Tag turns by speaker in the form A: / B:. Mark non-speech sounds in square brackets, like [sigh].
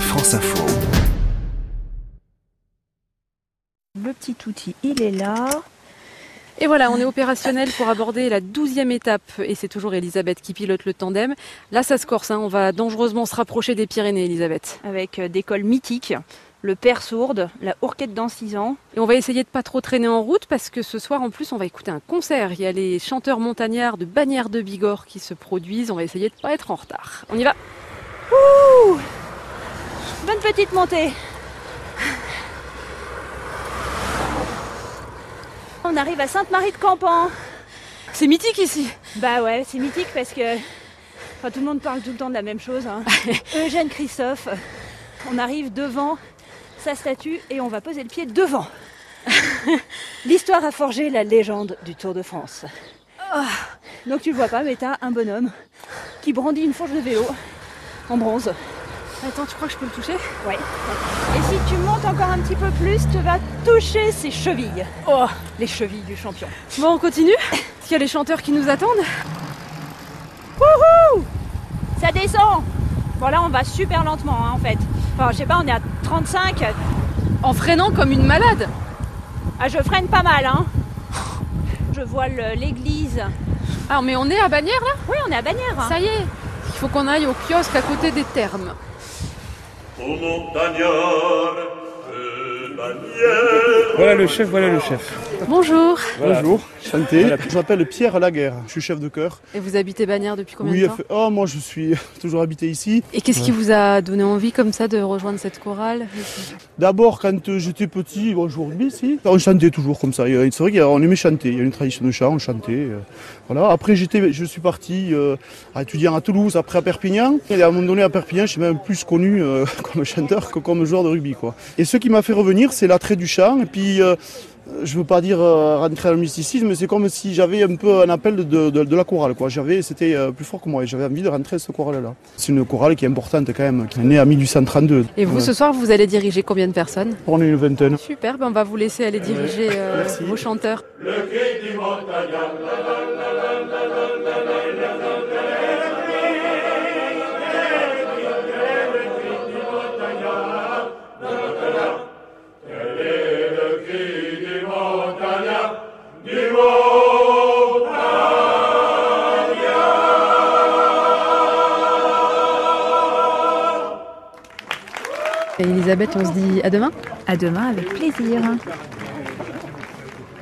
A: France Info.
B: Le petit outil, il est là.
C: Et voilà, on est opérationnel pour aborder la douzième étape. Et c'est toujours Elisabeth qui pilote le tandem. Là, ça se corse. hein. On va dangereusement se rapprocher des Pyrénées, Elisabeth.
B: Avec euh, des cols mythiques, le père sourde, la hourquette dans 6 ans.
C: Et on va essayer de pas trop traîner en route parce que ce soir, en plus, on va écouter un concert. Il y a les chanteurs montagnards de Bagnères de Bigorre qui se produisent. On va essayer de pas être en retard. On y va.
B: Ouh Bonne petite montée. On arrive à Sainte-Marie de Campan.
C: C'est mythique ici.
B: Bah ouais, c'est mythique parce que enfin, tout le monde parle tout le temps de la même chose. hein. [laughs] Eugène Christophe, on arrive devant sa statue et on va poser le pied devant. [laughs] L'histoire a forgé la légende du Tour de France. Ah. Donc tu le vois pas, mais t'as un bonhomme qui brandit une fourche de vélo en bronze.
C: Attends, tu crois que je peux le toucher
B: Ouais. Et si tu montes encore un petit peu plus, tu vas toucher ses chevilles.
C: Oh
B: Les chevilles du champion.
C: Bon, on continue Est-ce qu'il y a les chanteurs qui nous attendent
B: Wouhou Ça descend Bon là on va super lentement hein, en fait. Enfin je sais pas, on est à 35.
C: En freinant comme une malade.
B: Ah je freine pas mal hein. Je vois l'église.
C: Ah, mais on est à Bagnères là?
B: Oui on est à Bagnères. hein.
C: Ça y est Il faut qu'on aille au kiosque à côté des thermes.
D: un montagnard, un bannière,
E: Voilà le chef, voilà le chef.
C: Bonjour
F: Bonjour, chanté. Je m'appelle Pierre Laguerre, je suis chef de chœur.
C: Et vous habitez Bagnères depuis combien
F: Oui,
C: de temps
F: fait- oh, moi je suis [laughs] toujours habité ici.
C: Et qu'est-ce qui vous a donné envie comme ça de rejoindre cette chorale?
F: D'abord, quand euh, j'étais petit, rugby ici, on chantait toujours comme ça. Il y a- C'est vrai qu'on aimait chanter, il y a une tradition de chant, on chantait. euh, Voilà. Après, j'étais, je suis parti euh, à étudier à Toulouse, après à Perpignan. Et à un moment donné, à Perpignan, je suis même plus connu euh, [laughs] comme chanteur que comme joueur de rugby. Quoi. Et ce qui m'a fait revenir, c'est l'attrait du chant. Et puis, euh, je veux pas dire euh, rentrer dans le mysticisme, mais c'est comme si j'avais un peu un appel de, de- de la chorale. Quoi. J'avais, c'était euh, plus fort que moi et j'avais envie de rentrer dans ce chorale-là. C'est une chorale qui est importante quand même, qui est née en 1832.
C: Et vous,
F: Ouais.
C: ce soir, vous allez diriger combien de personnes?
F: On est une vingtaine.
C: Super, ben on va vous laisser aller diriger euh, vos chanteurs. Et Elisabeth, on se dit à demain
B: À demain avec plaisir.